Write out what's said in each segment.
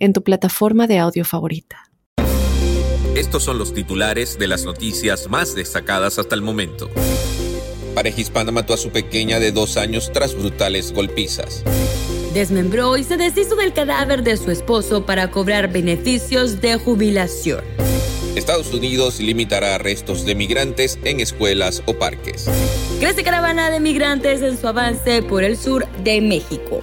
en tu plataforma de audio favorita. Estos son los titulares de las noticias más destacadas hasta el momento. Pareja hispana mató a su pequeña de dos años tras brutales golpizas. Desmembró y se deshizo del cadáver de su esposo para cobrar beneficios de jubilación. Estados Unidos limitará arrestos de migrantes en escuelas o parques. Crece caravana de migrantes en su avance por el sur de México.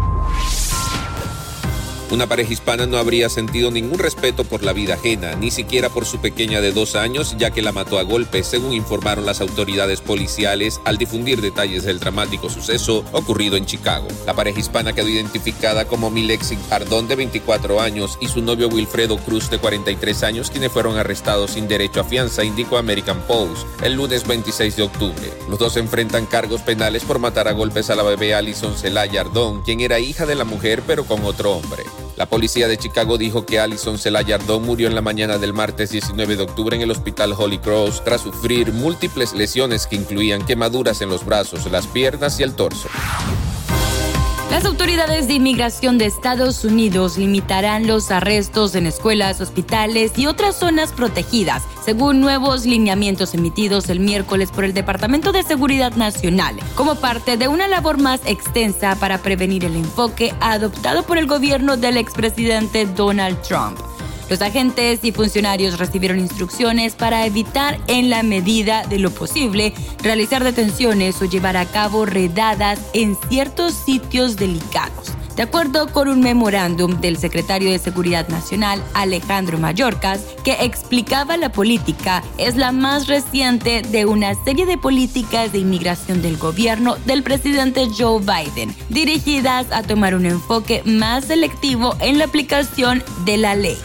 Una pareja hispana no habría sentido ningún respeto por la vida ajena, ni siquiera por su pequeña de dos años, ya que la mató a golpes, según informaron las autoridades policiales al difundir detalles del dramático suceso ocurrido en Chicago. La pareja hispana quedó identificada como Milexi Ardón, de 24 años, y su novio Wilfredo Cruz, de 43 años, quienes fueron arrestados sin derecho a fianza, indicó American Post el lunes 26 de octubre. Los dos enfrentan cargos penales por matar a golpes a la bebé Alison Celaya Ardón, quien era hija de la mujer pero con otro hombre. La policía de Chicago dijo que Allison Celayardón murió en la mañana del martes 19 de octubre en el hospital Holy Cross tras sufrir múltiples lesiones que incluían quemaduras en los brazos, las piernas y el torso. Las autoridades de inmigración de Estados Unidos limitarán los arrestos en escuelas, hospitales y otras zonas protegidas, según nuevos lineamientos emitidos el miércoles por el Departamento de Seguridad Nacional, como parte de una labor más extensa para prevenir el enfoque adoptado por el gobierno del expresidente Donald Trump. Los agentes y funcionarios recibieron instrucciones para evitar en la medida de lo posible realizar detenciones o llevar a cabo redadas en ciertos sitios delicados. De acuerdo con un memorándum del secretario de Seguridad Nacional, Alejandro Mayorkas, que explicaba la política, es la más reciente de una serie de políticas de inmigración del gobierno del presidente Joe Biden, dirigidas a tomar un enfoque más selectivo en la aplicación de la ley.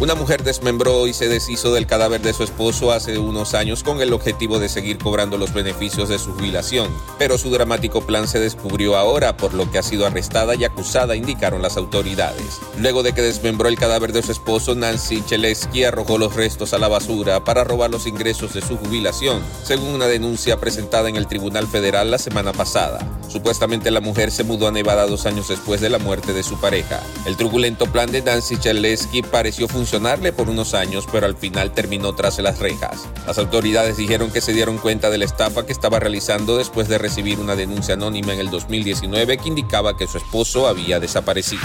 Una mujer desmembró y se deshizo del cadáver de su esposo hace unos años con el objetivo de seguir cobrando los beneficios de su jubilación, pero su dramático plan se descubrió ahora, por lo que ha sido arrestada y acusada, indicaron las autoridades. Luego de que desmembró el cadáver de su esposo, Nancy Cheleski arrojó los restos a la basura para robar los ingresos de su jubilación, según una denuncia presentada en el Tribunal Federal la semana pasada. Supuestamente la mujer se mudó a Nevada dos años después de la muerte de su pareja. El truculento plan de Nancy Cheleski pareció funcionar por unos años, pero al final terminó tras las rejas. Las autoridades dijeron que se dieron cuenta de la estafa que estaba realizando después de recibir una denuncia anónima en el 2019 que indicaba que su esposo había desaparecido.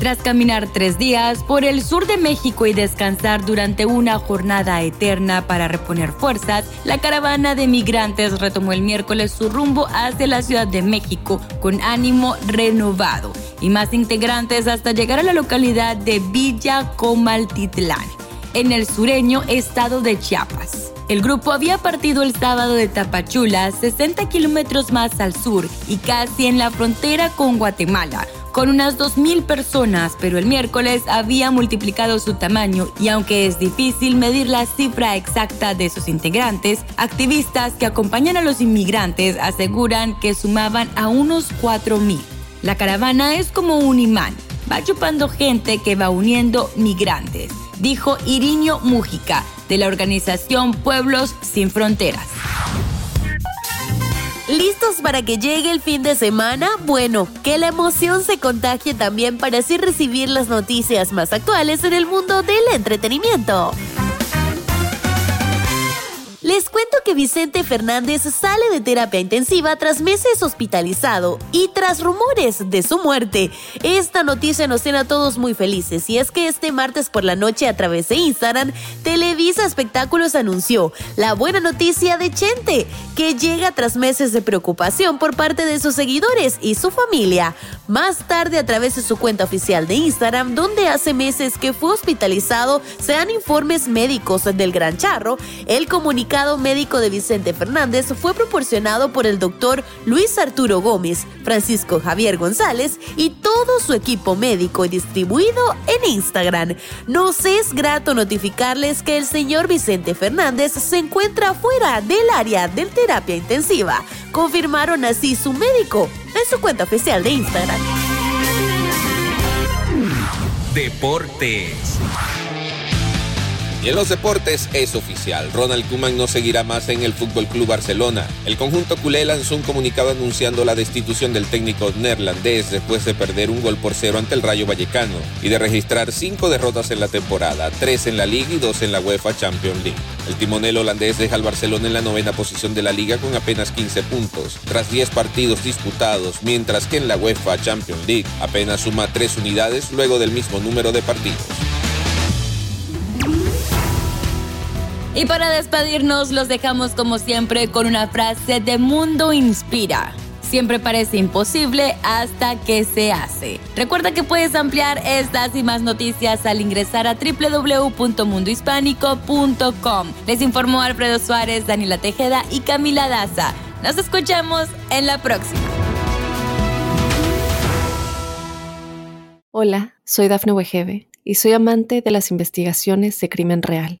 Tras caminar tres días por el sur de México y descansar durante una jornada eterna para reponer fuerzas, la caravana de migrantes retomó el miércoles su rumbo hacia la Ciudad de México con ánimo renovado y más integrantes hasta llegar a la localidad de Villa Comaltitlán, en el sureño estado de Chiapas. El grupo había partido el sábado de Tapachula, 60 kilómetros más al sur y casi en la frontera con Guatemala, con unas 2.000 personas, pero el miércoles había multiplicado su tamaño y aunque es difícil medir la cifra exacta de sus integrantes, activistas que acompañan a los inmigrantes aseguran que sumaban a unos 4.000. La caravana es como un imán, va chupando gente que va uniendo migrantes, dijo Iriño Mújica, de la organización Pueblos Sin Fronteras. ¿Listos para que llegue el fin de semana? Bueno, que la emoción se contagie también para así recibir las noticias más actuales en el mundo del entretenimiento. Les cuento que Vicente Fernández sale de terapia intensiva tras meses hospitalizado y tras rumores de su muerte. Esta noticia nos tiene a todos muy felices y es que este martes por la noche a través de Instagram, Televisa Espectáculos anunció la buena noticia de Chente, que llega tras meses de preocupación por parte de sus seguidores y su familia. Más tarde a través de su cuenta oficial de Instagram, donde hace meses que fue hospitalizado, se dan informes médicos del Gran Charro, el comunicado médico de Vicente Fernández fue proporcionado por el doctor Luis Arturo Gómez, Francisco Javier González y todo su equipo médico y distribuido en Instagram. Nos es grato notificarles que el señor Vicente Fernández se encuentra fuera del área de terapia intensiva. Confirmaron así su médico en su cuenta oficial de Instagram. Deportes. Y en los deportes es oficial. Ronald Koeman no seguirá más en el Fútbol Club Barcelona. El conjunto culé lanzó un comunicado anunciando la destitución del técnico neerlandés después de perder un gol por cero ante el Rayo Vallecano y de registrar cinco derrotas en la temporada, tres en la Liga y dos en la UEFA Champions League. El timonel holandés deja al Barcelona en la novena posición de la liga con apenas 15 puntos, tras 10 partidos disputados, mientras que en la UEFA Champions League apenas suma 3 unidades luego del mismo número de partidos. Y para despedirnos los dejamos como siempre con una frase de Mundo Inspira. Siempre parece imposible hasta que se hace. Recuerda que puedes ampliar estas y más noticias al ingresar a www.mundohispánico.com. Les informó Alfredo Suárez, Daniela Tejeda y Camila Daza. Nos escuchamos en la próxima. Hola, soy Dafne Wegebe y soy amante de las investigaciones de crimen real.